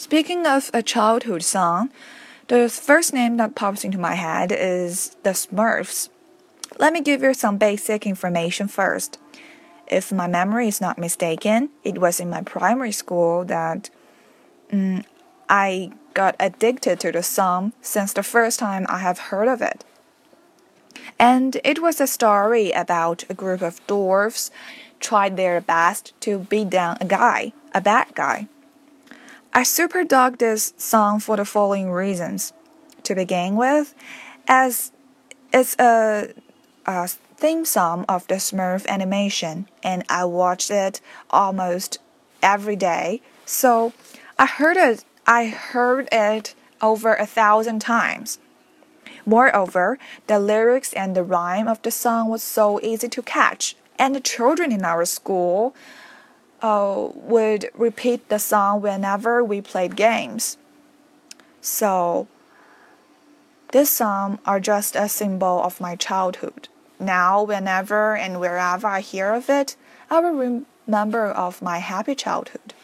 Speaking of a childhood song, the first name that pops into my head is The Smurfs. Let me give you some basic information first. If my memory is not mistaken, it was in my primary school that um, I got addicted to the song since the first time I have heard of it. And it was a story about a group of dwarfs tried their best to beat down a guy, a bad guy. I super dug this song for the following reasons. To begin with, as it's a, a theme song of the Smurf animation, and I watched it almost every day. So I heard it. I heard it over a thousand times. Moreover, the lyrics and the rhyme of the song was so easy to catch, and the children in our school uh, would repeat the song whenever we played games. So, this song are just a symbol of my childhood. Now, whenever and wherever I hear of it, I will remember of my happy childhood.